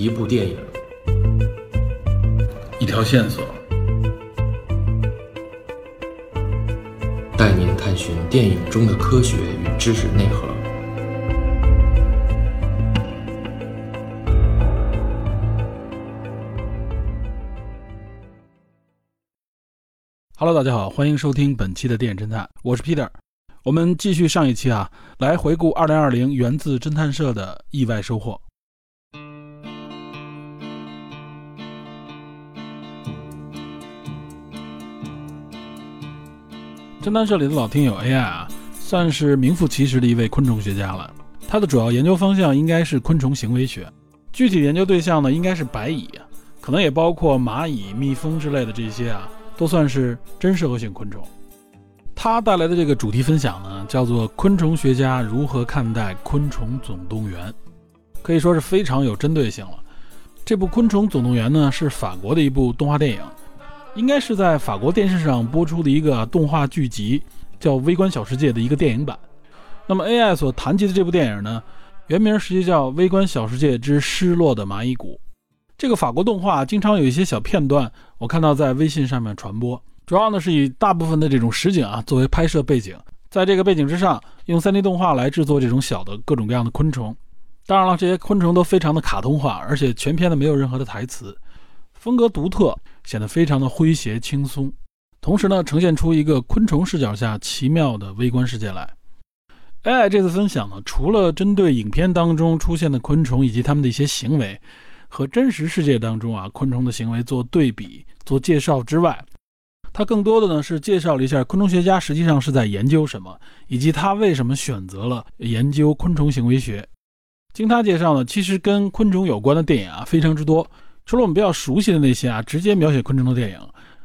一部电影，一条线索，带您探寻电影中的科学与知识内核。Hello，大家好，欢迎收听本期的电影侦探，我是 Peter。我们继续上一期啊，来回顾2020源自侦探社的意外收获。侦探社里的老听友 AI 啊，算是名副其实的一位昆虫学家了。他的主要研究方向应该是昆虫行为学，具体研究对象呢，应该是白蚁，可能也包括蚂蚁、蜜蜂之类的这些啊，都算是真社会性昆虫。他带来的这个主题分享呢，叫做《昆虫学家如何看待昆虫总动员》，可以说是非常有针对性了。这部《昆虫总动员》呢，是法国的一部动画电影。应该是在法国电视上播出的一个动画剧集，叫《微观小世界》的一个电影版。那么 AI 所谈及的这部电影呢，原名实际叫《微观小世界之失落的蚂蚁谷》。这个法国动画经常有一些小片段，我看到在微信上面传播，主要呢是以大部分的这种实景啊作为拍摄背景，在这个背景之上用 3D 动画来制作这种小的各种各样的昆虫。当然了，这些昆虫都非常的卡通化，而且全片呢没有任何的台词。风格独特，显得非常的诙谐轻松，同时呢，呈现出一个昆虫视角下奇妙的微观世界来。AI 这次分享呢，除了针对影片当中出现的昆虫以及它们的一些行为，和真实世界当中啊昆虫的行为做对比、做介绍之外，它更多的呢是介绍了一下昆虫学家实际上是在研究什么，以及他为什么选择了研究昆虫行为学。经他介绍呢，其实跟昆虫有关的电影啊非常之多。除了我们比较熟悉的那些啊，直接描写昆虫的电影，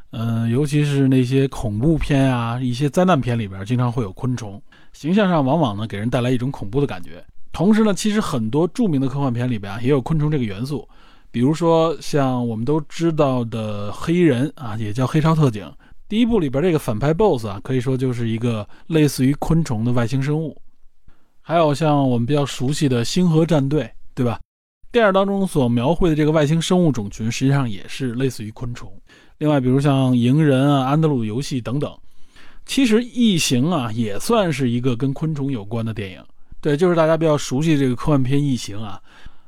嗯，尤其是那些恐怖片啊，一些灾难片里边，经常会有昆虫，形象上往往呢给人带来一种恐怖的感觉。同时呢，其实很多著名的科幻片里边啊，也有昆虫这个元素，比如说像我们都知道的黑衣人啊，也叫黑超特警，第一部里边这个反派 BOSS 啊，可以说就是一个类似于昆虫的外星生物。还有像我们比较熟悉的星河战队，对吧？电影当中所描绘的这个外星生物种群，实际上也是类似于昆虫。另外，比如像《蝇人》啊、《安德鲁游戏》等等，其实《异形》啊也算是一个跟昆虫有关的电影。对，就是大家比较熟悉这个科幻片《异形》啊。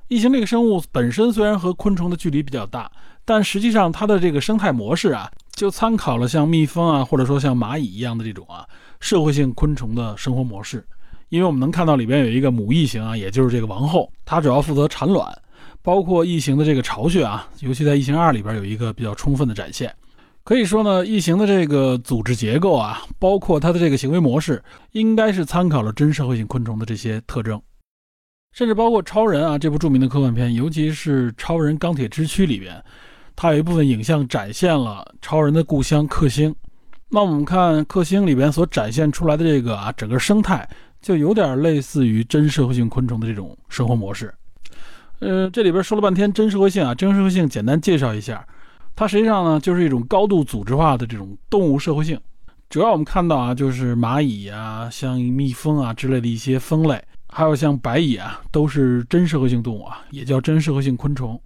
异形这个生物本身虽然和昆虫的距离比较大，但实际上它的这个生态模式啊，就参考了像蜜蜂啊，或者说像蚂蚁一样的这种啊社会性昆虫的生活模式。因为我们能看到里边有一个母异形啊，也就是这个王后，她主要负责产卵，包括异形的这个巢穴啊，尤其在异形二里边有一个比较充分的展现。可以说呢，异形的这个组织结构啊，包括它的这个行为模式，应该是参考了真社会性昆虫的这些特征，甚至包括超人啊这部著名的科幻片，尤其是《超人钢铁之躯》里边，它有一部分影像展现了超人的故乡克星。那我们看克星里边所展现出来的这个啊整个生态。就有点类似于真社会性昆虫的这种生活模式。呃，这里边说了半天真社会性啊，真社会性简单介绍一下，它实际上呢就是一种高度组织化的这种动物社会性。主要我们看到啊，就是蚂蚁啊、像蜜蜂啊之类的一些蜂类，还有像白蚁啊，都是真社会性动物啊，也叫真社会性昆虫。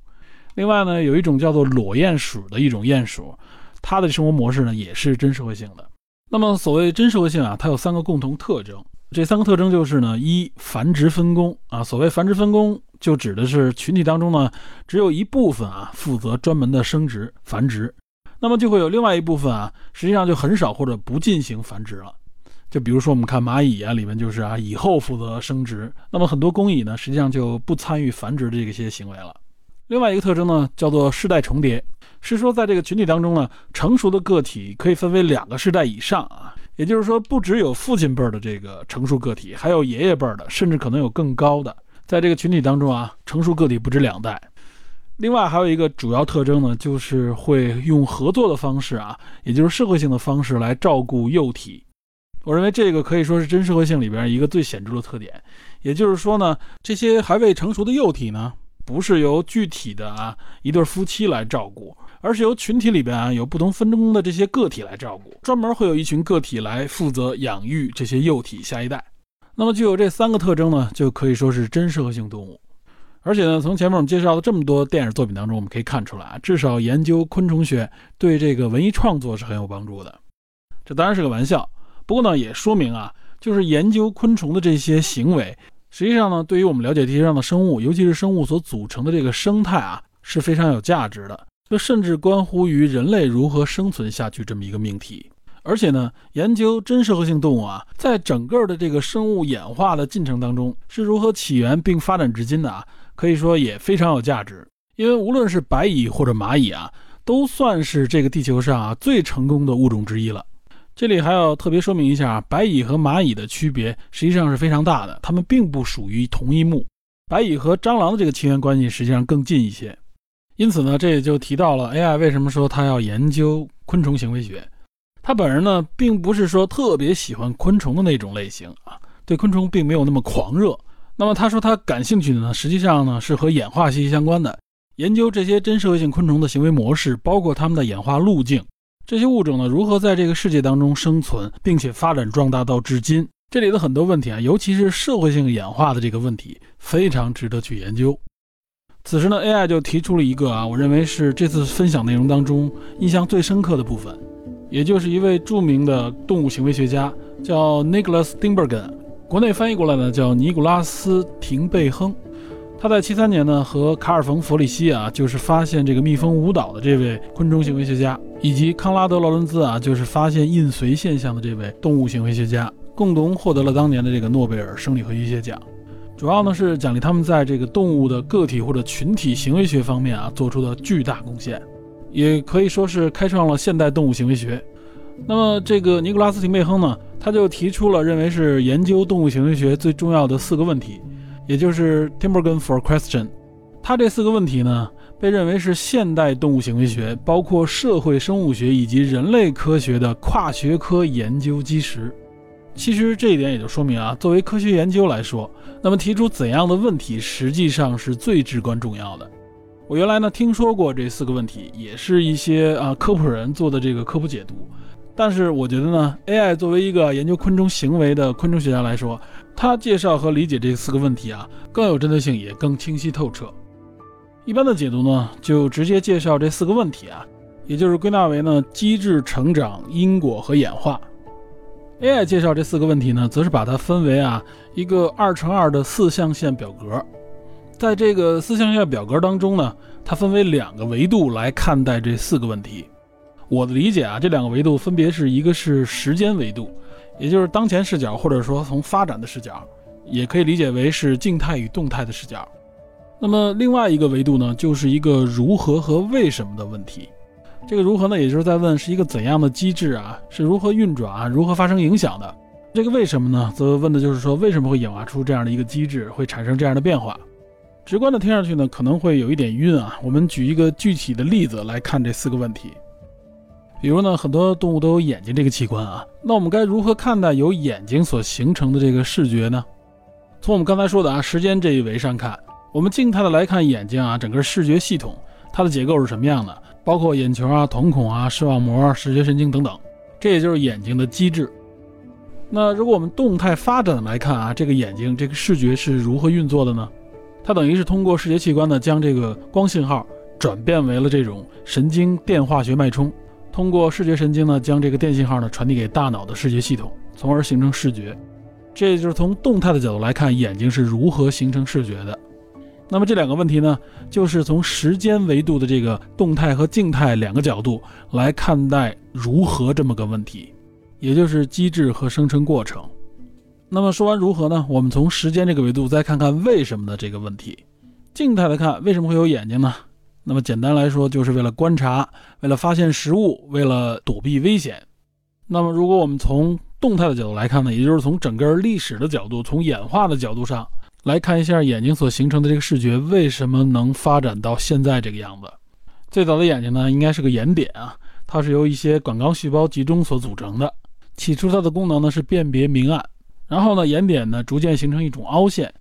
另外呢，有一种叫做裸鼹鼠的一种鼹鼠，它的生活模式呢也是真社会性的。那么所谓真社会性啊，它有三个共同特征。这三个特征就是呢，一繁殖分工啊，所谓繁殖分工，就指的是群体当中呢，只有一部分啊负责专门的生殖繁殖，那么就会有另外一部分啊，实际上就很少或者不进行繁殖了。就比如说我们看蚂蚁啊，里面就是啊蚁后负责生殖，那么很多工蚁呢，实际上就不参与繁殖的这些行为了。另外一个特征呢，叫做世代重叠，是说在这个群体当中呢，成熟的个体可以分为两个世代以上啊。也就是说，不只有父亲辈的这个成熟个体，还有爷爷辈的，甚至可能有更高的。在这个群体当中啊，成熟个体不止两代。另外还有一个主要特征呢，就是会用合作的方式啊，也就是社会性的方式来照顾幼体。我认为这个可以说是真社会性里边一个最显著的特点。也就是说呢，这些还未成熟的幼体呢，不是由具体的啊一对夫妻来照顾。而是由群体里边啊有不同分工的这些个体来照顾，专门会有一群个体来负责养育这些幼体下一代。那么具有这三个特征呢，就可以说是真社会性动物。而且呢，从前面我们介绍的这么多电影作品当中，我们可以看出来啊，至少研究昆虫学对这个文艺创作是很有帮助的。这当然是个玩笑，不过呢，也说明啊，就是研究昆虫的这些行为，实际上呢，对于我们了解地球上的生物，尤其是生物所组成的这个生态啊，是非常有价值的。这甚至关乎于人类如何生存下去这么一个命题。而且呢，研究真社会性动物啊，在整个的这个生物演化的进程当中是如何起源并发展至今的啊？可以说也非常有价值，因为无论是白蚁或者蚂蚁啊，都算是这个地球上啊最成功的物种之一了。这里还要特别说明一下啊，白蚁和蚂蚁的区别实际上是非常大的，它们并不属于同一目。白蚁和蟑螂的这个亲缘关系实际上更近一些。因此呢，这也就提到了 AI 为什么说他要研究昆虫行为学。他本人呢，并不是说特别喜欢昆虫的那种类型啊，对昆虫并没有那么狂热。那么他说他感兴趣的呢，实际上呢是和演化息息相关的，研究这些真社会性昆虫的行为模式，包括它们的演化路径，这些物种呢如何在这个世界当中生存，并且发展壮大到至今。这里的很多问题啊，尤其是社会性演化的这个问题，非常值得去研究。此时呢，AI 就提出了一个啊，我认为是这次分享内容当中印象最深刻的部分，也就是一位著名的动物行为学家，叫 Nicholas Steenbergen。国内翻译过来呢，叫尼古拉斯·廷贝亨。他在七三年呢，和卡尔冯·弗里希啊，就是发现这个蜜蜂舞蹈的这位昆虫行为学家，以及康拉德·劳伦兹啊，就是发现印随现象的这位动物行为学家，共同获得了当年的这个诺贝尔生理和医学奖。主要呢是奖励他们在这个动物的个体或者群体行为学方面啊做出的巨大贡献，也可以说是开创了现代动物行为学。那么这个尼古拉斯·廷贝亨呢？他就提出了认为是研究动物行为学最重要的四个问题，也就是 Timbergen for question。他这四个问题呢，被认为是现代动物行为学，包括社会生物学以及人类科学的跨学科研究基石。其实这一点也就说明啊，作为科学研究来说，那么提出怎样的问题，实际上是最至关重要的。我原来呢听说过这四个问题，也是一些啊科普人做的这个科普解读。但是我觉得呢，AI 作为一个研究昆虫行为的昆虫学家来说，他介绍和理解这四个问题啊，更有针对性，也更清晰透彻。一般的解读呢，就直接介绍这四个问题啊，也就是归纳为呢机制、成长、因果和演化。AI 介绍这四个问题呢，则是把它分为啊一个二乘二的四象限表格，在这个四象限表格当中呢，它分为两个维度来看待这四个问题。我的理解啊，这两个维度分别是一个是时间维度，也就是当前视角，或者说从发展的视角，也可以理解为是静态与动态的视角。那么另外一个维度呢，就是一个如何和为什么的问题。这个如何呢，也就是在问是一个怎样的机制啊，是如何运转啊，如何发生影响的。这个为什么呢，则问的就是说为什么会演化出这样的一个机制，会产生这样的变化。直观的听上去呢，可能会有一点晕啊。我们举一个具体的例子来看这四个问题。比如呢，很多动物都有眼睛这个器官啊，那我们该如何看待由眼睛所形成的这个视觉呢？从我们刚才说的啊，时间这一维上看，我们静态的来看眼睛啊，整个视觉系统它的结构是什么样的？包括眼球啊、瞳孔啊、视网膜、视觉神经等等，这也就是眼睛的机制。那如果我们动态发展来看啊，这个眼睛这个视觉是如何运作的呢？它等于是通过视觉器官呢，将这个光信号转变为了这种神经电化学脉冲。通过视觉神经呢，将这个电信号呢传递给大脑的视觉系统，从而形成视觉。这就是从动态的角度来看，眼睛是如何形成视觉的。那么这两个问题呢，就是从时间维度的这个动态和静态两个角度来看待如何这么个问题，也就是机制和生成过程。那么说完如何呢？我们从时间这个维度再看看为什么的这个问题。静态的看，为什么会有眼睛呢？那么简单来说，就是为了观察，为了发现食物，为了躲避危险。那么如果我们从动态的角度来看呢，也就是从整个历史的角度，从演化的角度上来看一下眼睛所形成的这个视觉为什么能发展到现在这个样子。最早的眼睛呢，应该是个眼点啊，它是由一些感光细胞集中所组成的。起初它的功能呢是辨别明暗，然后呢眼点呢逐渐形成一种凹陷。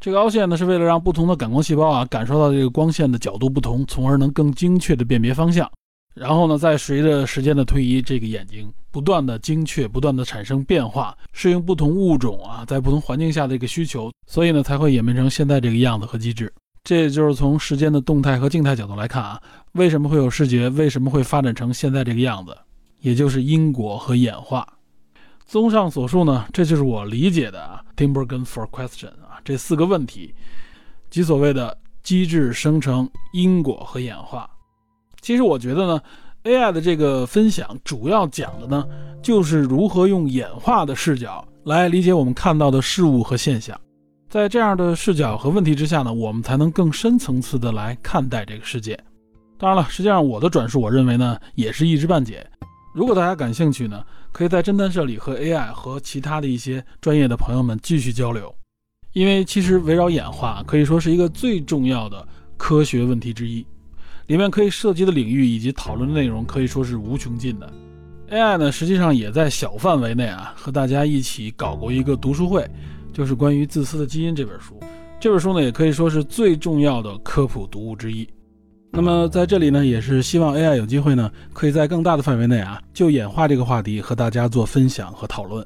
这个凹陷呢，是为了让不同的感光细胞啊感受到这个光线的角度不同，从而能更精确的辨别方向。然后呢，再随着时间的推移，这个眼睛不断的精确，不断的产生变化，适应不同物种啊在不同环境下的一个需求，所以呢，才会演变成现在这个样子和机制。这也就是从时间的动态和静态角度来看啊，为什么会有视觉？为什么会发展成现在这个样子？也就是因果和演化。综上所述呢，这就是我理解的啊，Timbergen for question 啊，这四个问题，即所谓的机制生成、因果和演化。其实我觉得呢，AI 的这个分享主要讲的呢，就是如何用演化的视角来理解我们看到的事物和现象。在这样的视角和问题之下呢，我们才能更深层次的来看待这个世界。当然了，实际上我的转述，我认为呢，也是一知半解。如果大家感兴趣呢，可以在侦探社里和 AI 和其他的一些专业的朋友们继续交流。因为其实围绕演化可以说是一个最重要的科学问题之一，里面可以涉及的领域以及讨论的内容可以说是无穷尽的。AI 呢，实际上也在小范围内啊，和大家一起搞过一个读书会。就是关于《自私的基因》这本书，这本书呢也可以说是最重要的科普读物之一。那么在这里呢，也是希望 AI 有机会呢，可以在更大的范围内啊，就演化这个话题和大家做分享和讨论。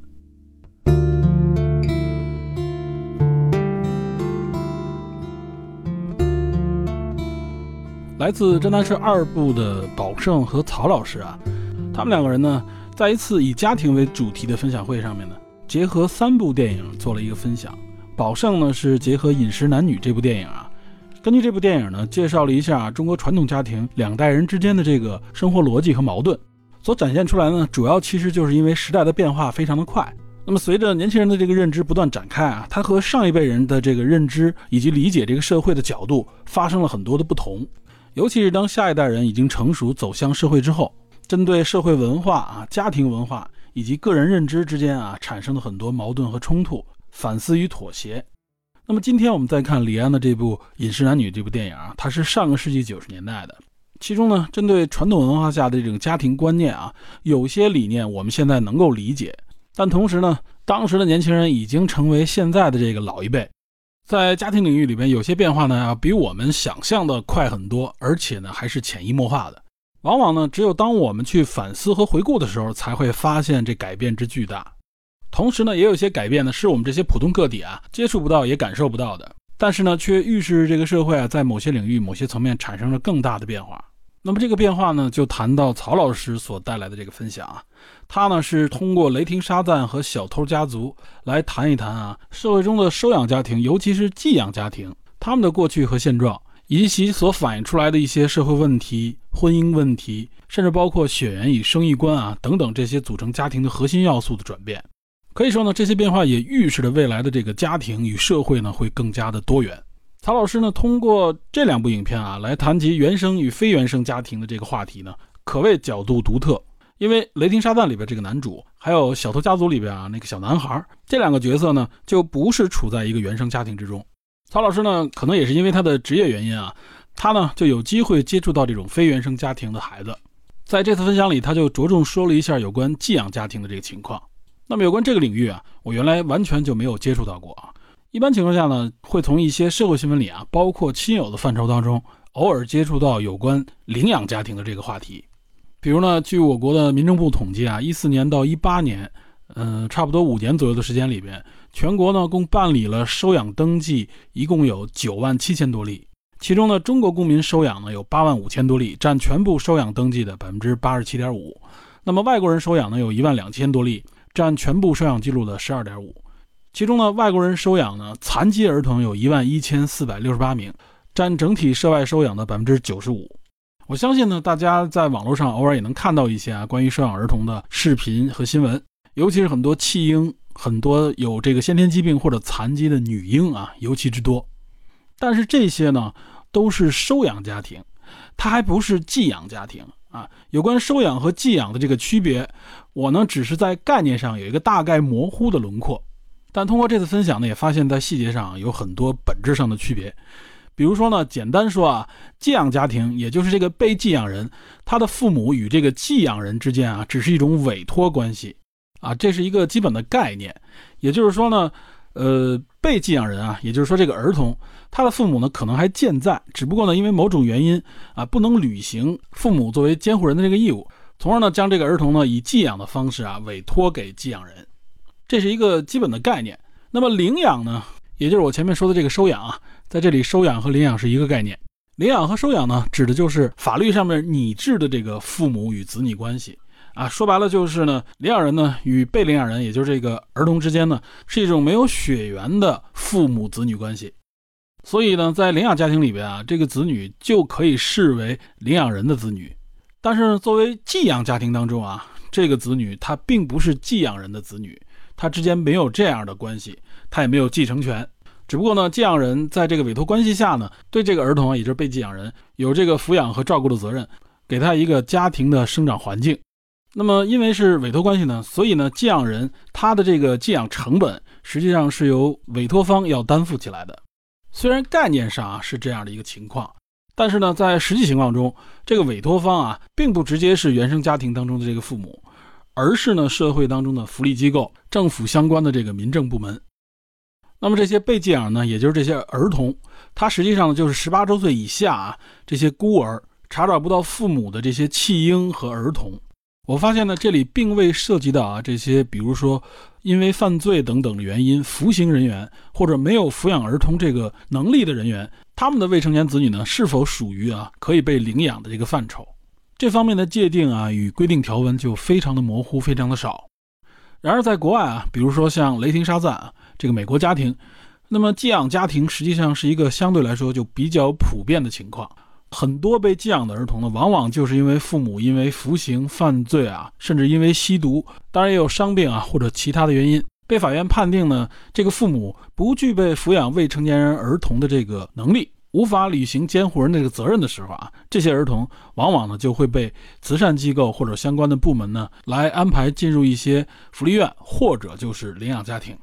来自侦探社二部的宝胜和曹老师啊，他们两个人呢，在一次以家庭为主题的分享会上面呢。结合三部电影做了一个分享，宝胜呢是结合《饮食男女》这部电影啊，根据这部电影呢介绍了一下中国传统家庭两代人之间的这个生活逻辑和矛盾，所展现出来呢主要其实就是因为时代的变化非常的快，那么随着年轻人的这个认知不断展开啊，他和上一辈人的这个认知以及理解这个社会的角度发生了很多的不同，尤其是当下一代人已经成熟走向社会之后，针对社会文化啊、家庭文化。以及个人认知之间啊，产生了很多矛盾和冲突，反思与妥协。那么今天我们再看李安的这部《饮食男女》这部电影啊，它是上个世纪九十年代的。其中呢，针对传统文化下的这种家庭观念啊，有些理念我们现在能够理解，但同时呢，当时的年轻人已经成为现在的这个老一辈，在家庭领域里边，有些变化呢，要比我们想象的快很多，而且呢，还是潜移默化的。往往呢，只有当我们去反思和回顾的时候，才会发现这改变之巨大。同时呢，也有些改变呢，是我们这些普通个体啊接触不到也感受不到的，但是呢，却预示这个社会啊在某些领域、某些层面产生了更大的变化。那么这个变化呢，就谈到曹老师所带来的这个分享啊，他呢是通过雷霆沙赞和小偷家族来谈一谈啊社会中的收养家庭，尤其是寄养家庭，他们的过去和现状。以及其所反映出来的一些社会问题、婚姻问题，甚至包括血缘与生育观啊等等这些组成家庭的核心要素的转变，可以说呢，这些变化也预示着未来的这个家庭与社会呢会更加的多元。曹老师呢通过这两部影片啊来谈及原生与非原生家庭的这个话题呢，可谓角度独特。因为《雷霆沙赞》里边这个男主，还有《小偷家族》里边啊那个小男孩，这两个角色呢就不是处在一个原生家庭之中。曹老师呢，可能也是因为他的职业原因啊，他呢就有机会接触到这种非原生家庭的孩子。在这次分享里，他就着重说了一下有关寄养家庭的这个情况。那么有关这个领域啊，我原来完全就没有接触到过啊。一般情况下呢，会从一些社会新闻里啊，包括亲友的范畴当中，偶尔接触到有关领养家庭的这个话题。比如呢，据我国的民政部统计啊，一四年到一八年，嗯，差不多五年左右的时间里边。全国呢，共办理了收养登记，一共有九万七千多例。其中呢，中国公民收养呢有八万五千多例，占全部收养登记的百分之八十七点五。那么外国人收养呢有一万两千多例，占全部收养记录的十二点五。其中呢，外国人收养呢残疾儿童有一万一千四百六十八名，占整体涉外收养的百分之九十五。我相信呢，大家在网络上偶尔也能看到一些啊关于收养儿童的视频和新闻，尤其是很多弃婴。很多有这个先天疾病或者残疾的女婴啊，尤其之多。但是这些呢，都是收养家庭，它还不是寄养家庭啊。有关收养和寄养的这个区别，我呢只是在概念上有一个大概模糊的轮廓。但通过这次分享呢，也发现，在细节上有很多本质上的区别。比如说呢，简单说啊，寄养家庭，也就是这个被寄养人，他的父母与这个寄养人之间啊，只是一种委托关系。啊，这是一个基本的概念，也就是说呢，呃，被寄养人啊，也就是说这个儿童，他的父母呢可能还健在，只不过呢因为某种原因啊不能履行父母作为监护人的这个义务，从而呢将这个儿童呢以寄养的方式啊委托给寄养人，这是一个基本的概念。那么领养呢，也就是我前面说的这个收养啊，在这里收养和领养是一个概念。领养和收养呢，指的就是法律上面拟制的这个父母与子女关系啊。说白了就是呢，领养人呢与被领养人，也就是这个儿童之间呢，是一种没有血缘的父母子女关系。所以呢，在领养家庭里边啊，这个子女就可以视为领养人的子女。但是作为寄养家庭当中啊，这个子女他并不是寄养人的子女，他之间没有这样的关系，他也没有继承权。只不过呢，寄养人在这个委托关系下呢，对这个儿童啊，也就是被寄养人，有这个抚养和照顾的责任，给他一个家庭的生长环境。那么，因为是委托关系呢，所以呢，寄养人他的这个寄养成本实际上是由委托方要担负起来的。虽然概念上啊是这样的一个情况，但是呢，在实际情况中，这个委托方啊，并不直接是原生家庭当中的这个父母，而是呢，社会当中的福利机构、政府相关的这个民政部门。那么这些被寄养呢，也就是这些儿童，他实际上就是十八周岁以下啊，这些孤儿查找不到父母的这些弃婴和儿童。我发现呢，这里并未涉及到啊这些，比如说因为犯罪等等的原因服刑人员或者没有抚养儿童这个能力的人员，他们的未成年子女呢是否属于啊可以被领养的这个范畴？这方面的界定啊与规定条文就非常的模糊，非常的少。然而在国外啊，比如说像雷霆沙赞啊。这个美国家庭，那么寄养家庭实际上是一个相对来说就比较普遍的情况。很多被寄养的儿童呢，往往就是因为父母因为服刑、犯罪啊，甚至因为吸毒，当然也有伤病啊或者其他的原因，被法院判定呢，这个父母不具备抚养未成年人儿童的这个能力，无法履行监护人这个责任的时候啊，这些儿童往往呢就会被慈善机构或者相关的部门呢来安排进入一些福利院或者就是领养家庭。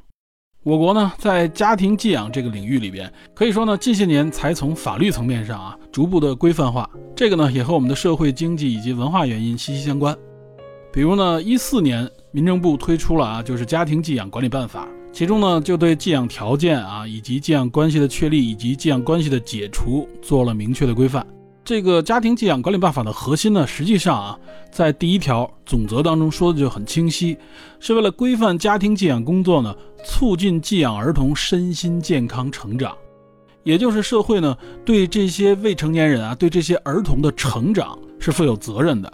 我国呢，在家庭寄养这个领域里边，可以说呢，近些年才从法律层面上啊，逐步的规范化。这个呢，也和我们的社会经济以及文化原因息息相关。比如呢，一四年民政部推出了啊，就是家庭寄养管理办法，其中呢，就对寄养条件啊，以及寄养关系的确立以及寄养关系的解除做了明确的规范。这个家庭寄养管理办法的核心呢，实际上啊，在第一条总则当中说的就很清晰，是为了规范家庭寄养工作呢，促进寄养儿童身心健康成长，也就是社会呢对这些未成年人啊，对这些儿童的成长是负有责任的。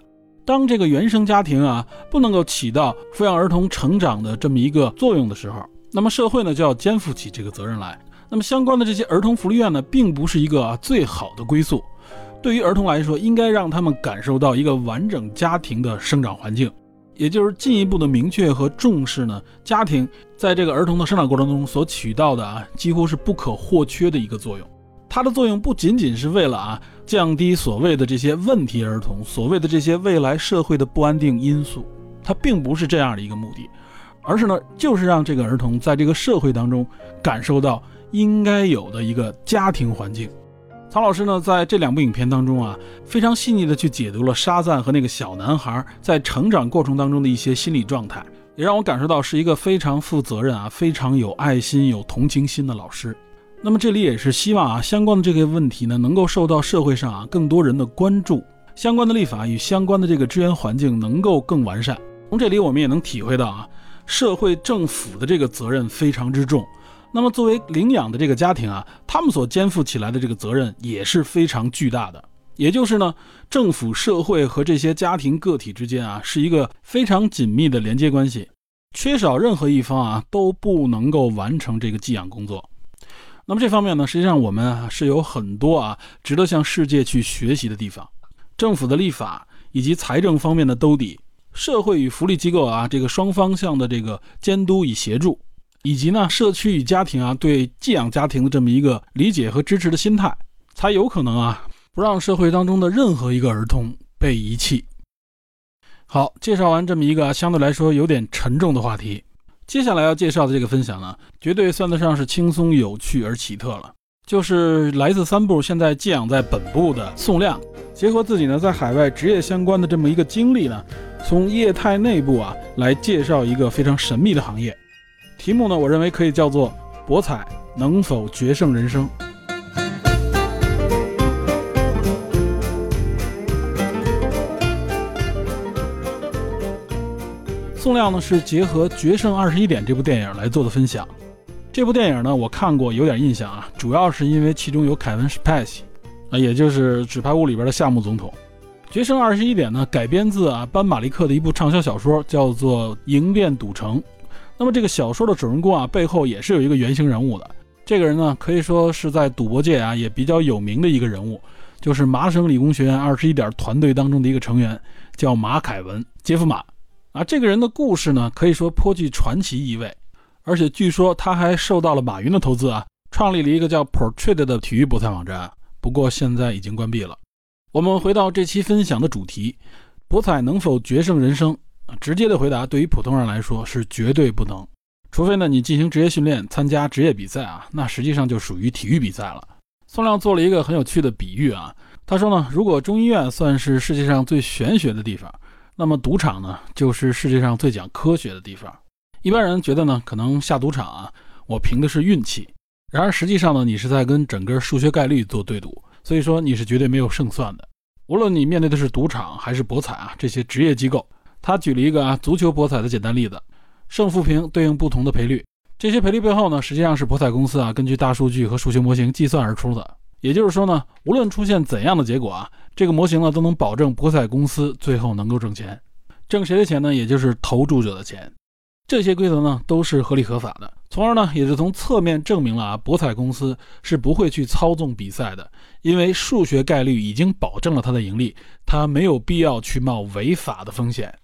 当这个原生家庭啊不能够起到抚养儿童成长的这么一个作用的时候，那么社会呢就要肩负起这个责任来。那么相关的这些儿童福利院呢，并不是一个最好的归宿。对于儿童来说，应该让他们感受到一个完整家庭的生长环境，也就是进一步的明确和重视呢，家庭在这个儿童的生长过程中所起到的啊，几乎是不可或缺的一个作用。它的作用不仅仅是为了啊，降低所谓的这些问题儿童，所谓的这些未来社会的不安定因素，它并不是这样的一个目的，而是呢，就是让这个儿童在这个社会当中感受到应该有的一个家庭环境。曹老师呢，在这两部影片当中啊，非常细腻的去解读了沙赞和那个小男孩在成长过程当中的一些心理状态，也让我感受到是一个非常负责任啊、非常有爱心、有同情心的老师。那么这里也是希望啊，相关的这个问题呢，能够受到社会上啊更多人的关注，相关的立法与相关的这个支援环境能够更完善。从这里我们也能体会到啊，社会政府的这个责任非常之重。那么，作为领养的这个家庭啊，他们所肩负起来的这个责任也是非常巨大的。也就是呢，政府、社会和这些家庭个体之间啊，是一个非常紧密的连接关系，缺少任何一方啊，都不能够完成这个寄养工作。那么这方面呢，实际上我们啊是有很多啊值得向世界去学习的地方。政府的立法以及财政方面的兜底，社会与福利机构啊这个双方向的这个监督与协助。以及呢，社区与家庭啊，对寄养家庭的这么一个理解和支持的心态，才有可能啊，不让社会当中的任何一个儿童被遗弃。好，介绍完这么一个相对来说有点沉重的话题，接下来要介绍的这个分享呢，绝对算得上是轻松有趣而奇特了。就是来自三部现在寄养在本部的宋亮，结合自己呢在海外职业相关的这么一个经历呢，从业态内部啊来介绍一个非常神秘的行业。题目呢，我认为可以叫做“博彩能否决胜人生”。宋亮呢是结合《决胜二十一点》这部电影来做的分享。这部电影呢，我看过，有点印象啊，主要是因为其中有凯文·史派西，啊，也就是《纸牌屋》里边的夏目总统。《决胜二十一点》呢，改编自啊班马利克的一部畅销小说，叫做《迎变赌城》。那么这个小说的主人公啊，背后也是有一个原型人物的。这个人呢，可以说是在赌博界啊也比较有名的一个人物，就是麻省理工学院二十一点团队当中的一个成员，叫马凯文·杰夫马。啊，这个人的故事呢，可以说颇具传奇意味。而且据说他还受到了马云的投资啊，创立了一个叫 Portrait 的体育博彩网站，不过现在已经关闭了。我们回到这期分享的主题：博彩能否决胜人生？直接的回答，对于普通人来说是绝对不能，除非呢你进行职业训练，参加职业比赛啊，那实际上就属于体育比赛了。宋亮做了一个很有趣的比喻啊，他说呢，如果中医院算是世界上最玄学的地方，那么赌场呢就是世界上最讲科学的地方。一般人觉得呢，可能下赌场啊，我凭的是运气。然而实际上呢，你是在跟整个数学概率做对赌，所以说你是绝对没有胜算的。无论你面对的是赌场还是博彩啊，这些职业机构，他举了一个啊足球博彩的简单例子，胜负平对应不同的赔率，这些赔率背后呢，实际上是博彩公司啊根据大数据和数学模型计算而出的。也就是说呢，无论出现怎样的结果啊，这个模型呢都能保证博彩公司最后能够挣钱，挣谁的钱呢？也就是投注者的钱。这些规则呢都是合理合法的，从而呢也是从侧面证明了啊博彩公司是不会去操纵比赛的，因为数学概率已经保证了它的盈利，它没有必要去冒违法的风险。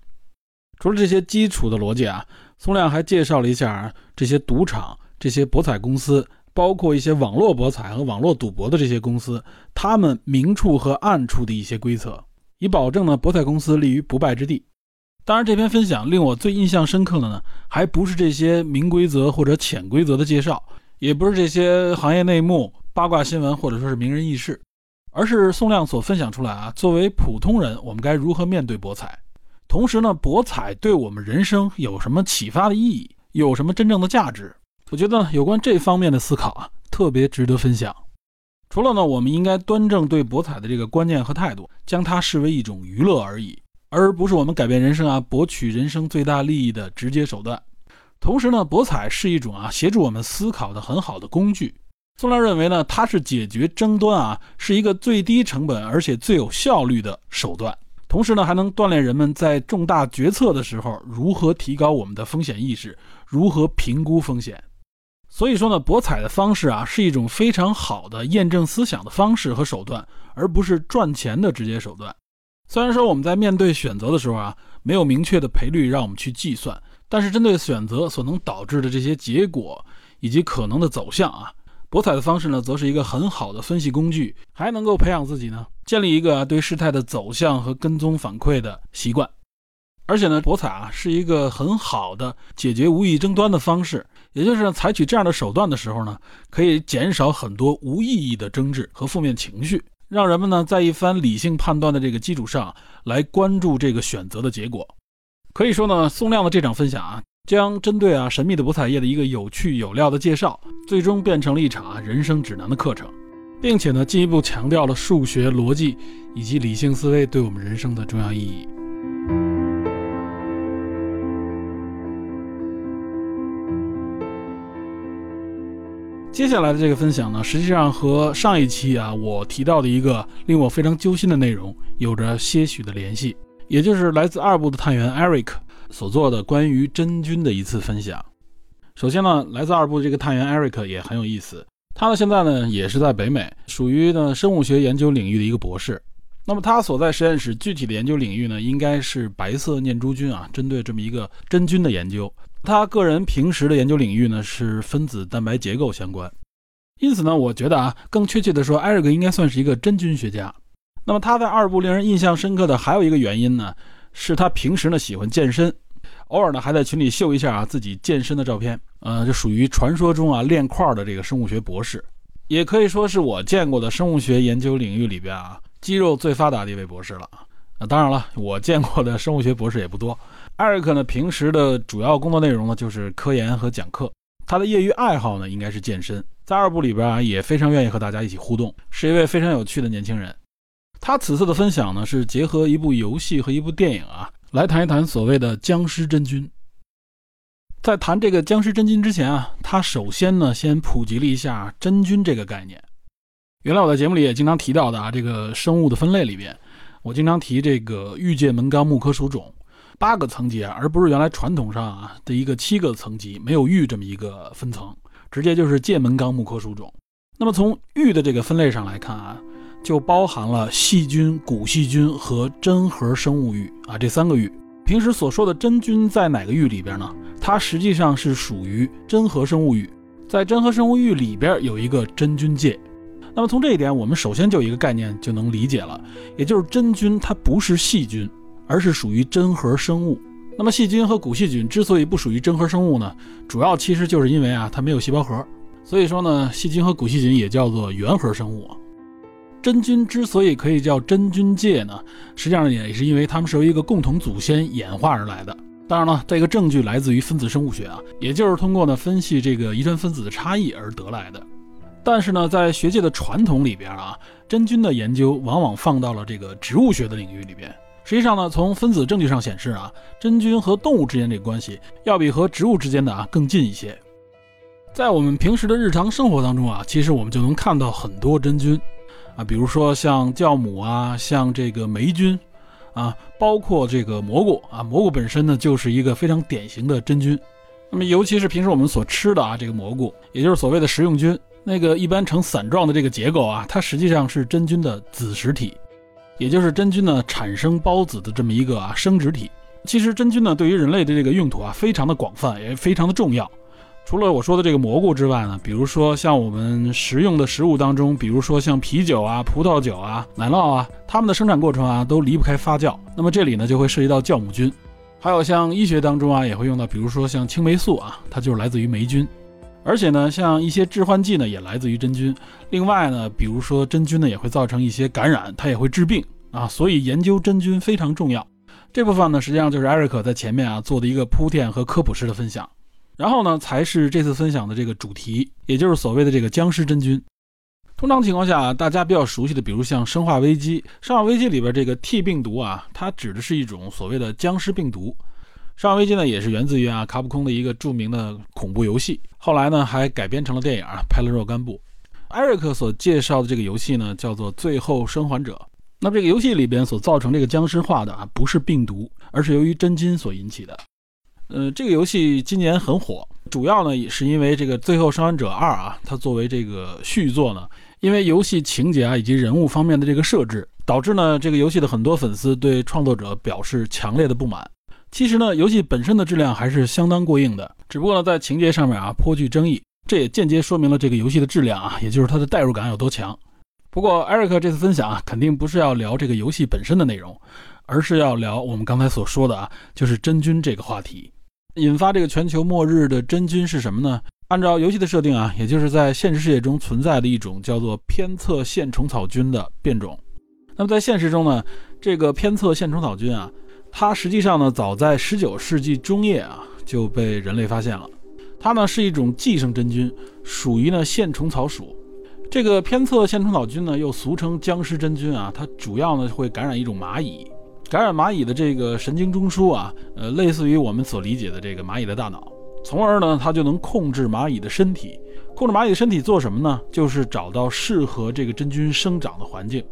除了这些基础的逻辑啊，宋亮还介绍了一下这些赌场、这些博彩公司，包括一些网络博彩和网络赌博的这些公司，他们明处和暗处的一些规则，以保证呢博彩公司立于不败之地。当然，这篇分享令我最印象深刻的呢，还不是这些明规则或者潜规则的介绍，也不是这些行业内幕、八卦新闻或者说是名人轶事，而是宋亮所分享出来啊，作为普通人，我们该如何面对博彩？同时呢，博彩对我们人生有什么启发的意义？有什么真正的价值？我觉得有关这方面的思考啊，特别值得分享。除了呢，我们应该端正对博彩的这个观念和态度，将它视为一种娱乐而已。而不是我们改变人生啊、博取人生最大利益的直接手段。同时呢，博彩是一种啊协助我们思考的很好的工具。宋亮认为呢，它是解决争端啊，是一个最低成本而且最有效率的手段。同时呢，还能锻炼人们在重大决策的时候如何提高我们的风险意识，如何评估风险。所以说呢，博彩的方式啊，是一种非常好的验证思想的方式和手段，而不是赚钱的直接手段。虽然说我们在面对选择的时候啊，没有明确的赔率让我们去计算，但是针对选择所能导致的这些结果以及可能的走向啊，博彩的方式呢，则是一个很好的分析工具，还能够培养自己呢，建立一个对事态的走向和跟踪反馈的习惯。而且呢，博彩啊，是一个很好的解决无意争端的方式，也就是采取这样的手段的时候呢，可以减少很多无意义的争执和负面情绪。让人们呢在一番理性判断的这个基础上来关注这个选择的结果。可以说呢，宋亮的这场分享啊，将针对啊神秘的博彩业的一个有趣有料的介绍，最终变成了一场人生指南的课程，并且呢进一步强调了数学逻辑以及理性思维对我们人生的重要意义。接下来的这个分享呢，实际上和上一期啊我提到的一个令我非常揪心的内容有着些许的联系，也就是来自二部的探员 Eric 所做的关于真菌的一次分享。首先呢，来自二部这个探员 Eric 也很有意思，他呢现在呢也是在北美，属于呢生物学研究领域的一个博士。那么他所在实验室具体的研究领域呢，应该是白色念珠菌啊，针对这么一个真菌的研究。他个人平时的研究领域呢是分子蛋白结构相关，因此呢，我觉得啊，更确切的说，艾瑞克应该算是一个真菌学家。那么他在二部令人印象深刻的还有一个原因呢，是他平时呢喜欢健身，偶尔呢还在群里秀一下啊自己健身的照片，呃，就属于传说中啊练块的这个生物学博士，也可以说是我见过的生物学研究领域里边啊肌肉最发达的一位博士了。那当然了，我见过的生物学博士也不多。艾瑞克呢，平时的主要工作内容呢就是科研和讲课。他的业余爱好呢应该是健身。在二部里边啊，也非常愿意和大家一起互动，是一位非常有趣的年轻人。他此次的分享呢，是结合一部游戏和一部电影啊，来谈一谈所谓的僵尸真菌。在谈这个僵尸真菌之前啊，他首先呢先普及了一下真菌这个概念。原来我在节目里也经常提到的啊，这个生物的分类里边，我经常提这个玉界门纲木科属种八个层级啊，而不是原来传统上啊的一个七个层级，没有玉这么一个分层，直接就是界门纲木科属种。那么从玉的这个分类上来看啊，就包含了细菌、古细菌和真核生物域啊这三个域。平时所说的真菌在哪个域里边呢？它实际上是属于真核生物域，在真核生物域里边有一个真菌界。那么从这一点，我们首先就有一个概念就能理解了，也就是真菌它不是细菌，而是属于真核生物。那么细菌和古细菌之所以不属于真核生物呢，主要其实就是因为啊它没有细胞核，所以说呢细菌和古细菌也叫做原核生物。真菌之所以可以叫真菌界呢，实际上也是因为它们是由一个共同祖先演化而来的。当然了，这个证据来自于分子生物学啊，也就是通过呢分析这个遗传分子的差异而得来的。但是呢，在学界的传统里边啊，真菌的研究往往放到了这个植物学的领域里边。实际上呢，从分子证据上显示啊，真菌和动物之间这个关系要比和植物之间的啊更近一些。在我们平时的日常生活当中啊，其实我们就能看到很多真菌。啊，比如说像酵母啊，像这个霉菌，啊，包括这个蘑菇啊，蘑菇本身呢就是一个非常典型的真菌。那么尤其是平时我们所吃的啊，这个蘑菇，也就是所谓的食用菌，那个一般呈伞状的这个结构啊，它实际上是真菌的子实体，也就是真菌呢产生孢子的这么一个啊生殖体。其实真菌呢对于人类的这个用途啊非常的广泛，也非常的重要。除了我说的这个蘑菇之外呢，比如说像我们食用的食物当中，比如说像啤酒啊、葡萄酒啊、奶酪啊，它们的生产过程啊都离不开发酵。那么这里呢就会涉及到酵母菌，还有像医学当中啊也会用到，比如说像青霉素啊，它就是来自于霉菌。而且呢，像一些致幻剂呢也来自于真菌。另外呢，比如说真菌呢也会造成一些感染，它也会治病啊。所以研究真菌非常重要。这部分呢实际上就是艾瑞克在前面啊做的一个铺垫和科普式的分享。然后呢，才是这次分享的这个主题，也就是所谓的这个僵尸真菌。通常情况下，大家比较熟悉的，比如像《生化危机》，《生化危机》里边这个 T 病毒啊，它指的是一种所谓的僵尸病毒。《生化危机》呢，也是源自于啊卡普空的一个著名的恐怖游戏，后来呢还改编成了电影啊，拍了若干部。艾瑞克所介绍的这个游戏呢，叫做《最后生还者》。那么这个游戏里边所造成这个僵尸化的啊，不是病毒，而是由于真菌所引起的。呃，这个游戏今年很火，主要呢也是因为这个《最后生还者二》啊，它作为这个续作呢，因为游戏情节啊以及人物方面的这个设置，导致呢这个游戏的很多粉丝对创作者表示强烈的不满。其实呢，游戏本身的质量还是相当过硬的，只不过呢在情节上面啊颇具争议，这也间接说明了这个游戏的质量啊，也就是它的代入感有多强。不过艾瑞克这次分享啊，肯定不是要聊这个游戏本身的内容，而是要聊我们刚才所说的啊，就是真菌这个话题。引发这个全球末日的真菌是什么呢？按照游戏的设定啊，也就是在现实世界中存在的一种叫做偏侧线虫草菌的变种。那么在现实中呢，这个偏侧线虫草菌啊，它实际上呢，早在19世纪中叶啊就被人类发现了。它呢是一种寄生真菌，属于呢线虫草属。这个偏侧线虫草菌呢，又俗称僵尸真菌啊，它主要呢会感染一种蚂蚁。感染蚂蚁的这个神经中枢啊，呃，类似于我们所理解的这个蚂蚁的大脑，从而呢，它就能控制蚂蚁的身体。控制蚂蚁的身体做什么呢？就是找到适合这个真菌生长的环境。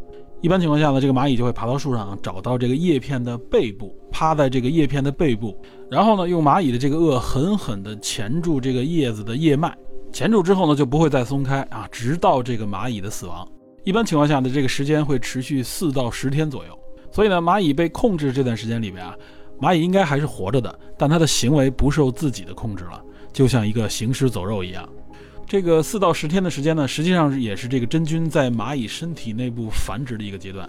一般情况下呢，这个蚂蚁就会爬到树上，找到这个叶片的背部，趴在这个叶片的背部，然后呢，用蚂蚁的这个颚狠狠地钳住这个叶子的叶脉，钳住之后呢，就不会再松开啊，直到这个蚂蚁的死亡。一般情况下呢，这个时间会持续四到十天左右。所以呢，蚂蚁被控制这段时间里面啊，蚂蚁应该还是活着的，但它的行为不受自己的控制了，就像一个行尸走肉一样。这个四到十天的时间呢，实际上也是这个真菌在蚂蚁身体内部繁殖的一个阶段。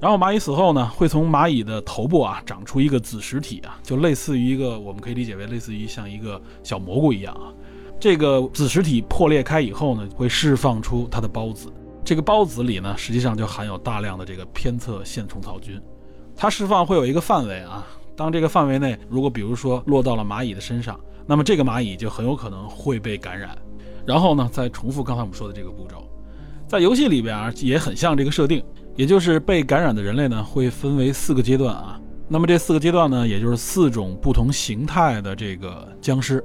然后蚂蚁死后呢，会从蚂蚁的头部啊长出一个子实体啊，就类似于一个，我们可以理解为类似于像一个小蘑菇一样啊。这个子实体破裂开以后呢，会释放出它的孢子。这个孢子里呢，实际上就含有大量的这个偏侧线虫草菌，它释放会有一个范围啊。当这个范围内，如果比如说落到了蚂蚁的身上，那么这个蚂蚁就很有可能会被感染。然后呢，再重复刚才我们说的这个步骤，在游戏里边啊，也很像这个设定，也就是被感染的人类呢，会分为四个阶段啊。那么这四个阶段呢，也就是四种不同形态的这个僵尸。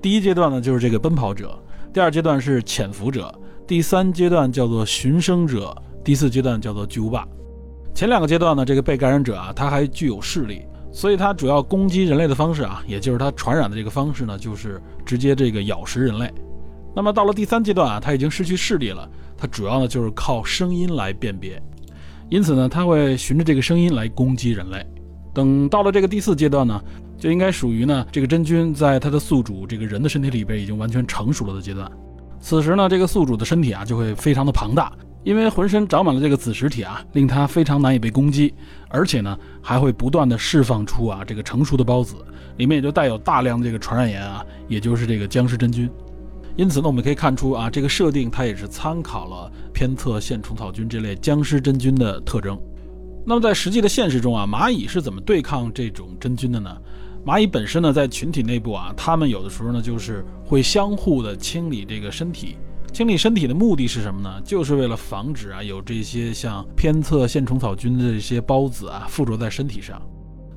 第一阶段呢，就是这个奔跑者；第二阶段是潜伏者；第三阶段叫做寻生者；第四阶段叫做巨无霸。前两个阶段呢，这个被感染者啊，他还具有视力，所以他主要攻击人类的方式啊，也就是他传染的这个方式呢，就是直接这个咬食人类。那么到了第三阶段啊，他已经失去视力了，他主要呢就是靠声音来辨别，因此呢，他会循着这个声音来攻击人类。等到了这个第四阶段呢，就应该属于呢这个真菌在它的宿主这个人的身体里边已经完全成熟了的阶段。此时呢，这个宿主的身体啊就会非常的庞大，因为浑身长满了这个子实体啊，令它非常难以被攻击，而且呢还会不断的释放出啊这个成熟的孢子，里面也就带有大量的这个传染源啊，也就是这个僵尸真菌。因此呢，我们可以看出啊，这个设定它也是参考了偏侧线虫草菌这类僵尸真菌的特征。那么在实际的现实中啊，蚂蚁是怎么对抗这种真菌的呢？蚂蚁本身呢，在群体内部啊，它们有的时候呢，就是会相互的清理这个身体。清理身体的目的是什么呢？就是为了防止啊，有这些像偏侧线虫草菌的这些孢子啊附着在身体上。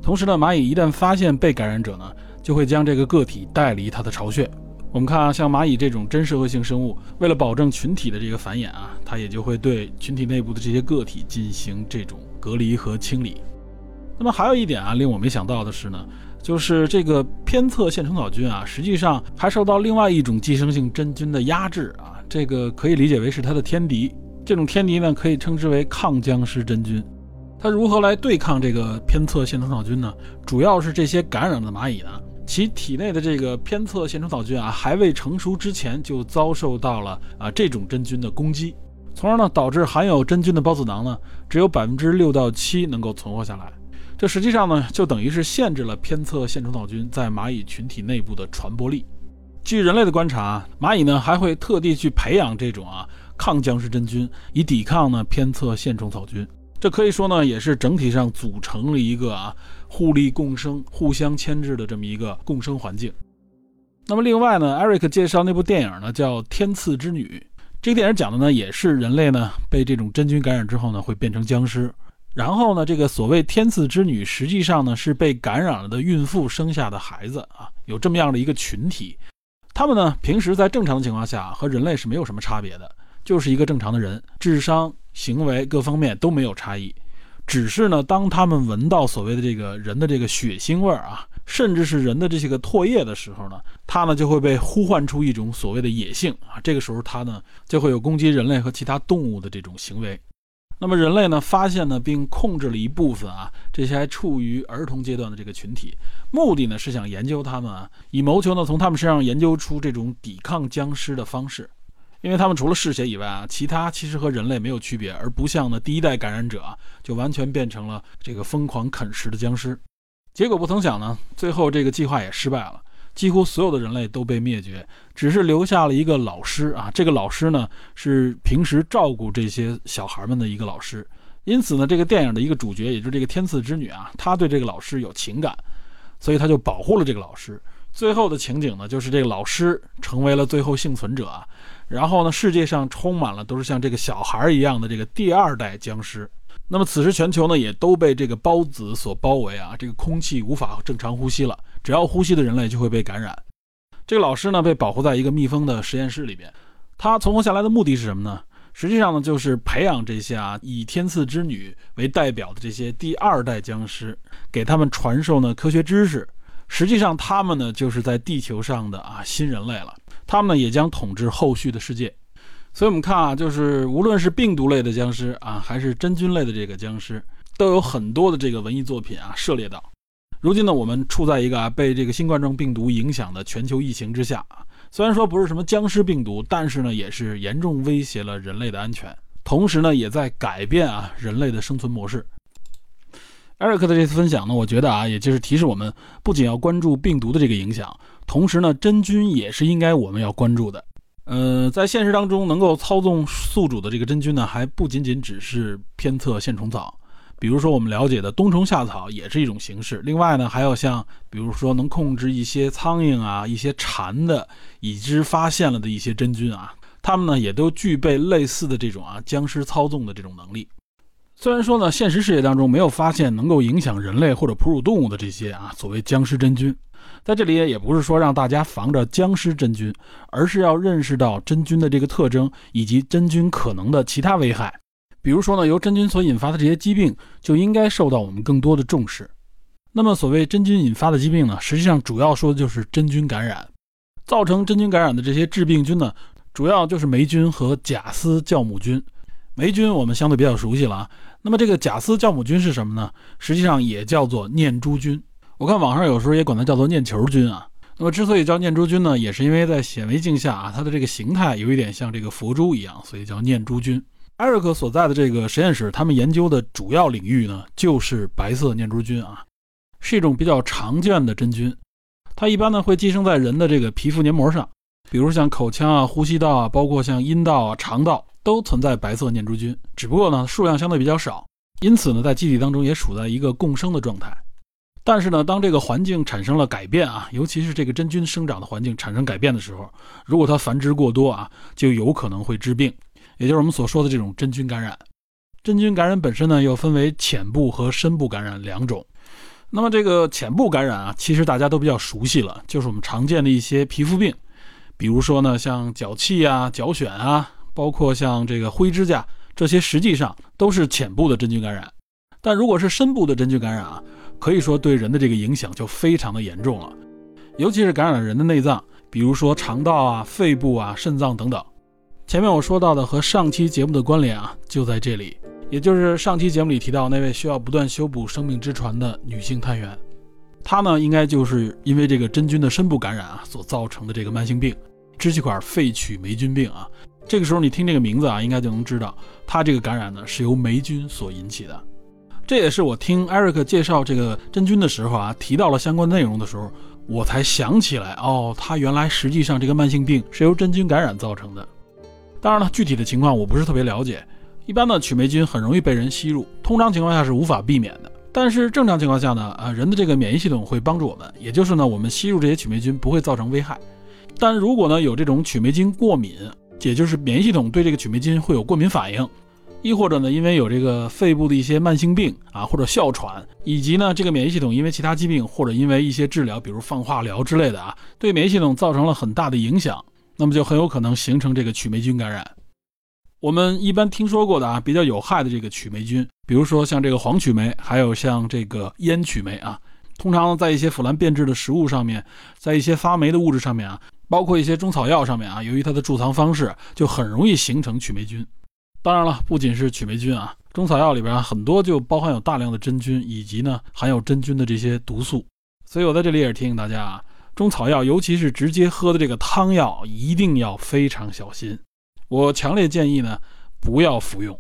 同时呢，蚂蚁一旦发现被感染者呢，就会将这个个体带离它的巢穴。我们看啊，像蚂蚁这种真社会性生物，为了保证群体的这个繁衍啊，它也就会对群体内部的这些个体进行这种隔离和清理。那么还有一点啊，令我没想到的是呢，就是这个偏侧线虫草菌啊，实际上还受到另外一种寄生性真菌的压制啊，这个可以理解为是它的天敌。这种天敌呢，可以称之为抗僵尸真菌。它如何来对抗这个偏侧线虫草菌呢？主要是这些感染的蚂蚁呢。其体内的这个偏侧线虫草菌啊，还未成熟之前就遭受到了啊这种真菌的攻击，从而呢导致含有真菌的孢子囊呢只有百分之六到七能够存活下来。这实际上呢就等于是限制了偏侧线虫草菌在蚂蚁群体内部的传播力。据人类的观察，蚂蚁呢还会特地去培养这种啊抗僵尸真菌，以抵抗呢偏侧线虫草菌。这可以说呢也是整体上组成了一个啊。互利共生、互相牵制的这么一个共生环境。那么，另外呢，Eric 介绍那部电影呢，叫《天赐之女》。这个电影讲的呢，也是人类呢被这种真菌感染之后呢，会变成僵尸。然后呢，这个所谓天赐之女，实际上呢是被感染了的孕妇生下的孩子啊，有这么样的一个群体。他们呢，平时在正常的情况下和人类是没有什么差别的，就是一个正常的人，智商、行为各方面都没有差异。只是呢，当他们闻到所谓的这个人的这个血腥味儿啊，甚至是人的这些个唾液的时候呢，他呢就会被呼唤出一种所谓的野性啊。这个时候，他呢就会有攻击人类和其他动物的这种行为。那么人类呢发现呢并控制了一部分啊这些还处于儿童阶段的这个群体，目的呢是想研究他们啊，以谋求呢从他们身上研究出这种抵抗僵尸的方式。因为他们除了嗜血以外啊，其他其实和人类没有区别，而不像呢第一代感染者啊，就完全变成了这个疯狂啃食的僵尸。结果不曾想呢，最后这个计划也失败了，几乎所有的人类都被灭绝，只是留下了一个老师啊。这个老师呢是平时照顾这些小孩们的一个老师，因此呢，这个电影的一个主角，也就是这个天赐之女啊，她对这个老师有情感，所以她就保护了这个老师。最后的情景呢，就是这个老师成为了最后幸存者啊。然后呢，世界上充满了都是像这个小孩一样的这个第二代僵尸。那么此时全球呢也都被这个孢子所包围啊，这个空气无法正常呼吸了，只要呼吸的人类就会被感染。这个老师呢被保护在一个密封的实验室里边，他存活下来的目的是什么呢？实际上呢就是培养这些啊以天赐之女为代表的这些第二代僵尸，给他们传授呢科学知识。实际上他们呢就是在地球上的啊新人类了。他们也将统治后续的世界，所以我们看啊，就是无论是病毒类的僵尸啊，还是真菌类的这个僵尸，都有很多的这个文艺作品啊涉猎到。如今呢，我们处在一个啊被这个新冠状病毒影响的全球疫情之下啊，虽然说不是什么僵尸病毒，但是呢也是严重威胁了人类的安全，同时呢也在改变啊人类的生存模式。艾瑞克的这次分享呢，我觉得啊，也就是提示我们，不仅要关注病毒的这个影响。同时呢，真菌也是应该我们要关注的。呃，在现实当中，能够操纵宿主的这个真菌呢，还不仅仅只是偏侧线虫草，比如说我们了解的冬虫夏草也是一种形式。另外呢，还有像比如说能控制一些苍蝇啊、一些蝉的已知发现了的一些真菌啊，它们呢也都具备类似的这种啊僵尸操纵的这种能力。虽然说呢，现实世界当中没有发现能够影响人类或者哺乳动物的这些啊所谓僵尸真菌，在这里也不是说让大家防着僵尸真菌，而是要认识到真菌的这个特征以及真菌可能的其他危害。比如说呢，由真菌所引发的这些疾病就应该受到我们更多的重视。那么，所谓真菌引发的疾病呢，实际上主要说的就是真菌感染。造成真菌感染的这些致病菌呢，主要就是霉菌和假丝酵母菌。霉菌我们相对比较熟悉了啊。那么这个假丝酵母菌是什么呢？实际上也叫做念珠菌。我看网上有时候也管它叫做念球菌啊。那么之所以叫念珠菌呢，也是因为在显微镜下啊，它的这个形态有一点像这个佛珠一样，所以叫念珠菌。艾瑞克所在的这个实验室，他们研究的主要领域呢，就是白色念珠菌啊，是一种比较常见的真菌。它一般呢会寄生在人的这个皮肤黏膜上，比如像口腔啊、呼吸道啊，包括像阴道啊、肠道都存在白色念珠菌，只不过呢数量相对比较少，因此呢在机体当中也处在一个共生的状态。但是呢，当这个环境产生了改变啊，尤其是这个真菌生长的环境产生改变的时候，如果它繁殖过多啊，就有可能会致病，也就是我们所说的这种真菌感染。真菌感染本身呢又分为浅部和深部感染两种。那么这个浅部感染啊，其实大家都比较熟悉了，就是我们常见的一些皮肤病，比如说呢，像脚气啊、脚癣啊，包括像这个灰指甲，这些实际上都是浅部的真菌感染。但如果是深部的真菌感染啊，可以说对人的这个影响就非常的严重了，尤其是感染了人的内脏，比如说肠道啊、肺部啊、肾脏等等。前面我说到的和上期节目的关联啊，就在这里。也就是上期节目里提到那位需要不断修补生命之船的女性探员，她呢应该就是因为这个真菌的深部感染啊所造成的这个慢性病——支气管肺曲霉菌病啊。这个时候你听这个名字啊，应该就能知道它这个感染呢是由霉菌所引起的。这也是我听艾瑞克介绍这个真菌的时候啊，提到了相关内容的时候，我才想起来哦，他原来实际上这个慢性病是由真菌感染造成的。当然了，具体的情况我不是特别了解。一般呢，曲霉菌很容易被人吸入，通常情况下是无法避免的。但是正常情况下呢，啊，人的这个免疫系统会帮助我们，也就是呢，我们吸入这些曲霉菌不会造成危害。但如果呢有这种曲霉菌过敏，也就是免疫系统对这个曲霉菌会有过敏反应，亦或者呢因为有这个肺部的一些慢性病啊，或者哮喘，以及呢这个免疫系统因为其他疾病或者因为一些治疗，比如放化疗之类的啊，对免疫系统造成了很大的影响，那么就很有可能形成这个曲霉菌感染。我们一般听说过的啊，比较有害的这个曲霉菌，比如说像这个黄曲霉，还有像这个烟曲霉啊，通常在一些腐烂变质的食物上面，在一些发霉的物质上面啊，包括一些中草药上面啊，由于它的贮藏方式，就很容易形成曲霉菌。当然了，不仅是曲霉菌啊，中草药里边很多就包含有大量的真菌，以及呢含有真菌的这些毒素。所以我在这里也是提醒大家啊，中草药，尤其是直接喝的这个汤药，一定要非常小心。我强烈建议呢，不要服用，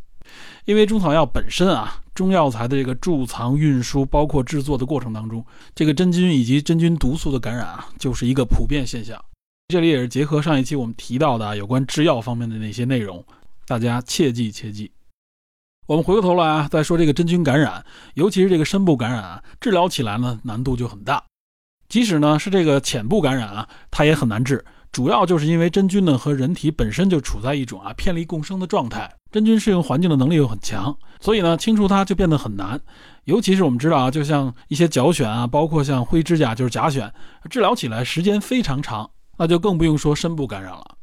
因为中草药本身啊，中药材的这个贮藏、运输，包括制作的过程当中，这个真菌以及真菌毒素的感染啊，就是一个普遍现象。这里也是结合上一期我们提到的有关制药方面的那些内容，大家切记切记。我们回过头来啊，再说这个真菌感染，尤其是这个深部感染啊，治疗起来呢难度就很大。即使呢是这个浅部感染啊，它也很难治。主要就是因为真菌呢和人体本身就处在一种啊偏离共生的状态，真菌适应环境的能力又很强，所以呢清除它就变得很难。尤其是我们知道啊，就像一些脚癣啊，包括像灰指甲就是甲癣，治疗起来时间非常长，那就更不用说深部感染了。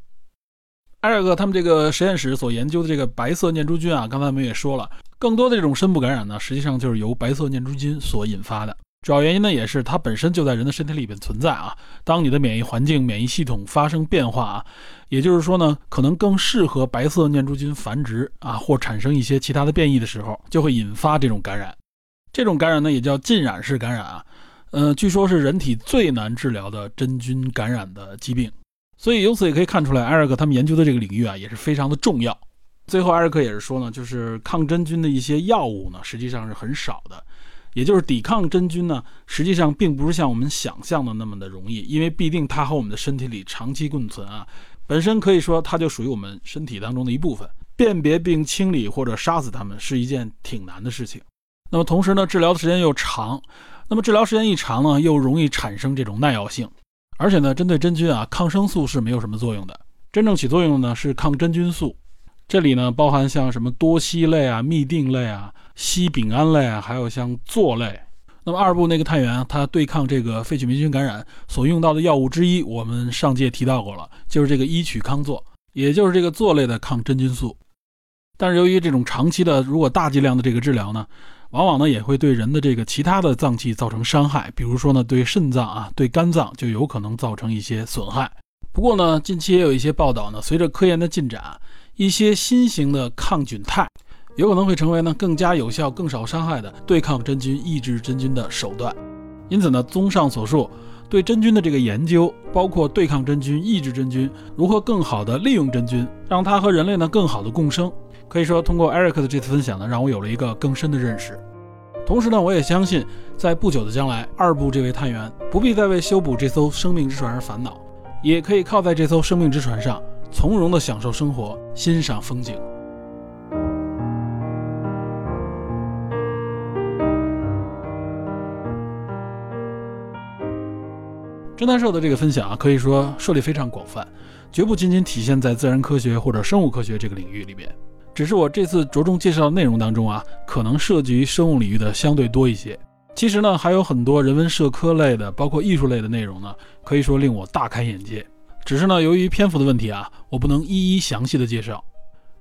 艾尔克他们这个实验室所研究的这个白色念珠菌啊，刚才我们也说了，更多的这种深部感染呢，实际上就是由白色念珠菌所引发的。主要原因呢，也是它本身就在人的身体里边存在啊。当你的免疫环境、免疫系统发生变化啊，也就是说呢，可能更适合白色念珠菌繁殖啊，或产生一些其他的变异的时候，就会引发这种感染。这种感染呢，也叫浸染式感染啊。嗯，据说是人体最难治疗的真菌感染的疾病。所以由此也可以看出来，艾瑞克他们研究的这个领域啊，也是非常的重要。最后，艾瑞克也是说呢，就是抗真菌的一些药物呢，实际上是很少的。也就是抵抗真菌呢，实际上并不是像我们想象的那么的容易，因为必定它和我们的身体里长期共存啊，本身可以说它就属于我们身体当中的一部分。辨别并清理或者杀死它们是一件挺难的事情。那么同时呢，治疗的时间又长，那么治疗时间一长呢，又容易产生这种耐药性。而且呢，针对真菌啊，抗生素是没有什么作用的，真正起作用的呢是抗真菌素。这里呢包含像什么多烯类啊、嘧啶类啊、烯丙胺类啊，还有像唑类。那么二部那个探员，他对抗这个肺曲霉菌感染所用到的药物之一，我们上届提到过了，就是这个伊曲康唑，也就是这个唑类的抗真菌素。但是由于这种长期的，如果大剂量的这个治疗呢，往往呢也会对人的这个其他的脏器造成伤害，比如说呢对肾脏啊、对肝脏就有可能造成一些损害。不过呢，近期也有一些报道呢，随着科研的进展，一些新型的抗菌肽。有可能会成为呢更加有效、更少伤害的对抗真菌、抑制真菌的手段。因此呢，综上所述，对真菌的这个研究，包括对抗真菌、抑制真菌，如何更好的利用真菌，让它和人类呢更好的共生。可以说，通过 Eric 的这次分享呢，让我有了一个更深的认识。同时呢，我也相信，在不久的将来，二部这位探员不必再为修补这艘生命之船而烦恼，也可以靠在这艘生命之船上，从容的享受生活，欣赏风景。侦探社的这个分享啊，可以说涉猎非常广泛，绝不仅仅体现在自然科学或者生物科学这个领域里边。只是我这次着重介绍的内容当中啊，可能涉及生物领域的相对多一些。其实呢，还有很多人文社科类的，包括艺术类的内容呢，可以说令我大开眼界。只是呢，由于篇幅的问题啊，我不能一一详细的介绍。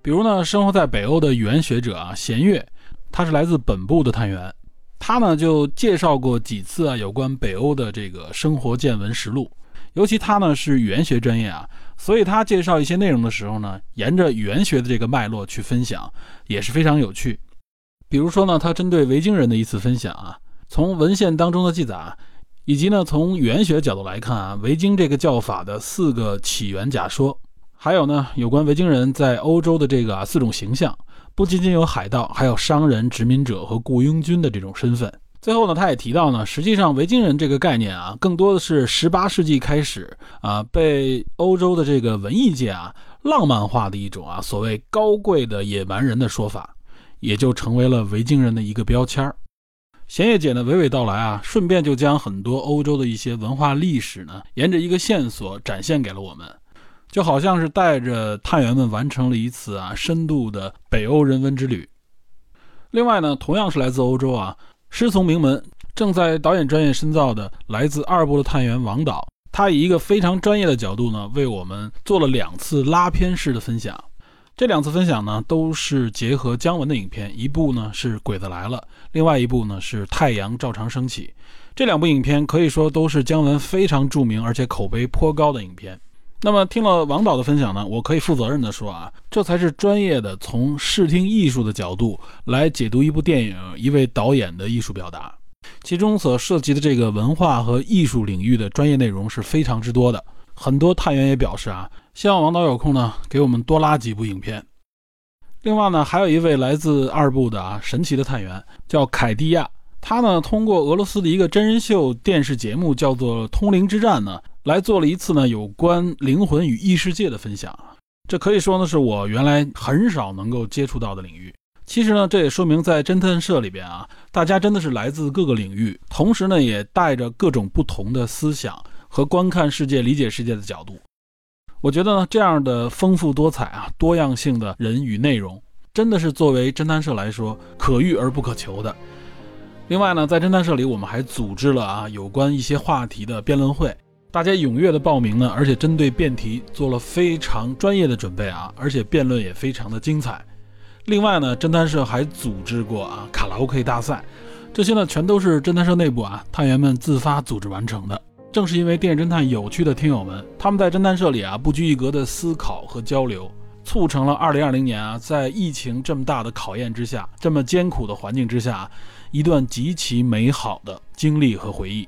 比如呢，生活在北欧的语言学者啊，弦月，他是来自本部的探员。他呢就介绍过几次啊有关北欧的这个生活见闻实录，尤其他呢是语言学专业啊，所以他介绍一些内容的时候呢，沿着语言学的这个脉络去分享，也是非常有趣。比如说呢，他针对维京人的一次分享啊，从文献当中的记载啊，以及呢从语言学角度来看啊，维京这个叫法的四个起源假说，还有呢有关维京人在欧洲的这个啊四种形象。不仅仅有海盗，还有商人、殖民者和雇佣军的这种身份。最后呢，他也提到呢，实际上维京人这个概念啊，更多的是十八世纪开始啊，被欧洲的这个文艺界啊浪漫化的一种啊所谓高贵的野蛮人的说法，也就成为了维京人的一个标签儿。贤叶姐呢娓娓道来啊，顺便就将很多欧洲的一些文化历史呢，沿着一个线索展现给了我们。就好像是带着探员们完成了一次啊深度的北欧人文之旅。另外呢，同样是来自欧洲啊，师从名门，正在导演专业深造的来自二部的探员王导，他以一个非常专业的角度呢，为我们做了两次拉片式的分享。这两次分享呢，都是结合姜文的影片，一部呢是《鬼子来了》，另外一部呢是《太阳照常升起》。这两部影片可以说都是姜文非常著名而且口碑颇高的影片。那么听了王导的分享呢，我可以负责任的说啊，这才是专业的从视听艺术的角度来解读一部电影、一位导演的艺术表达，其中所涉及的这个文化和艺术领域的专业内容是非常之多的。很多探员也表示啊，希望王导有空呢给我们多拉几部影片。另外呢，还有一位来自二部的啊神奇的探员叫凯蒂亚，他呢通过俄罗斯的一个真人秀电视节目叫做《通灵之战》呢。来做了一次呢有关灵魂与异世界的分享，这可以说呢是我原来很少能够接触到的领域。其实呢，这也说明在侦探社里边啊，大家真的是来自各个领域，同时呢也带着各种不同的思想和观看世界、理解世界的角度。我觉得呢，这样的丰富多彩啊、多样性的人与内容，真的是作为侦探社来说可遇而不可求的。另外呢，在侦探社里，我们还组织了啊有关一些话题的辩论会。大家踊跃的报名呢，而且针对辩题做了非常专业的准备啊，而且辩论也非常的精彩。另外呢，侦探社还组织过啊卡拉 OK 大赛，这些呢全都是侦探社内部啊探员们自发组织完成的。正是因为电影侦探有趣的听友们，他们在侦探社里啊不拘一格的思考和交流，促成了2020年啊在疫情这么大的考验之下，这么艰苦的环境之下，一段极其美好的经历和回忆。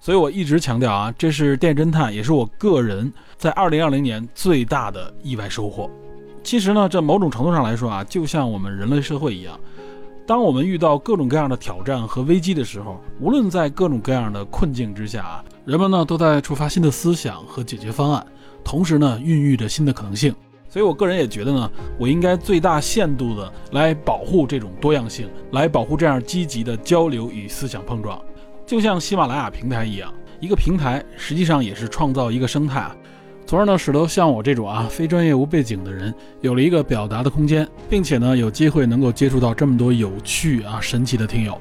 所以我一直强调啊，这是电侦探，也是我个人在二零二零年最大的意外收获。其实呢，这某种程度上来说啊，就像我们人类社会一样，当我们遇到各种各样的挑战和危机的时候，无论在各种各样的困境之下啊，人们呢都在触发新的思想和解决方案，同时呢孕育着新的可能性。所以我个人也觉得呢，我应该最大限度的来保护这种多样性，来保护这样积极的交流与思想碰撞。就像喜马拉雅平台一样，一个平台实际上也是创造一个生态啊。从而呢，使得像我这种啊非专业无背景的人有了一个表达的空间，并且呢，有机会能够接触到这么多有趣啊神奇的听友。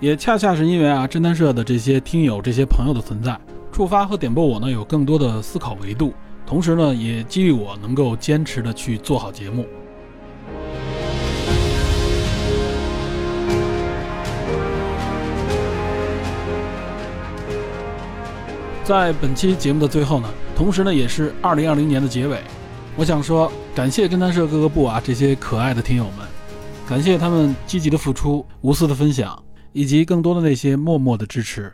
也恰恰是因为啊侦探社的这些听友、这些朋友的存在，触发和点拨我呢有更多的思考维度，同时呢，也激励我能够坚持的去做好节目。在本期节目的最后呢，同时呢，也是二零二零年的结尾，我想说，感谢侦探社各个部啊这些可爱的听友们，感谢他们积极的付出、无私的分享，以及更多的那些默默的支持。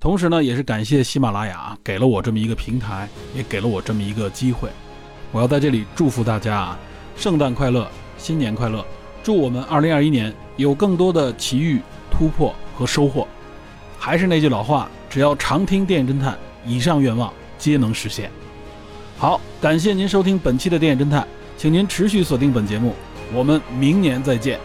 同时呢，也是感谢喜马拉雅给了我这么一个平台，也给了我这么一个机会。我要在这里祝福大家啊，圣诞快乐，新年快乐！祝我们二零二一年有更多的奇遇、突破和收获。还是那句老话，只要常听电影侦探。以上愿望皆能实现。好，感谢您收听本期的电影侦探，请您持续锁定本节目，我们明年再见。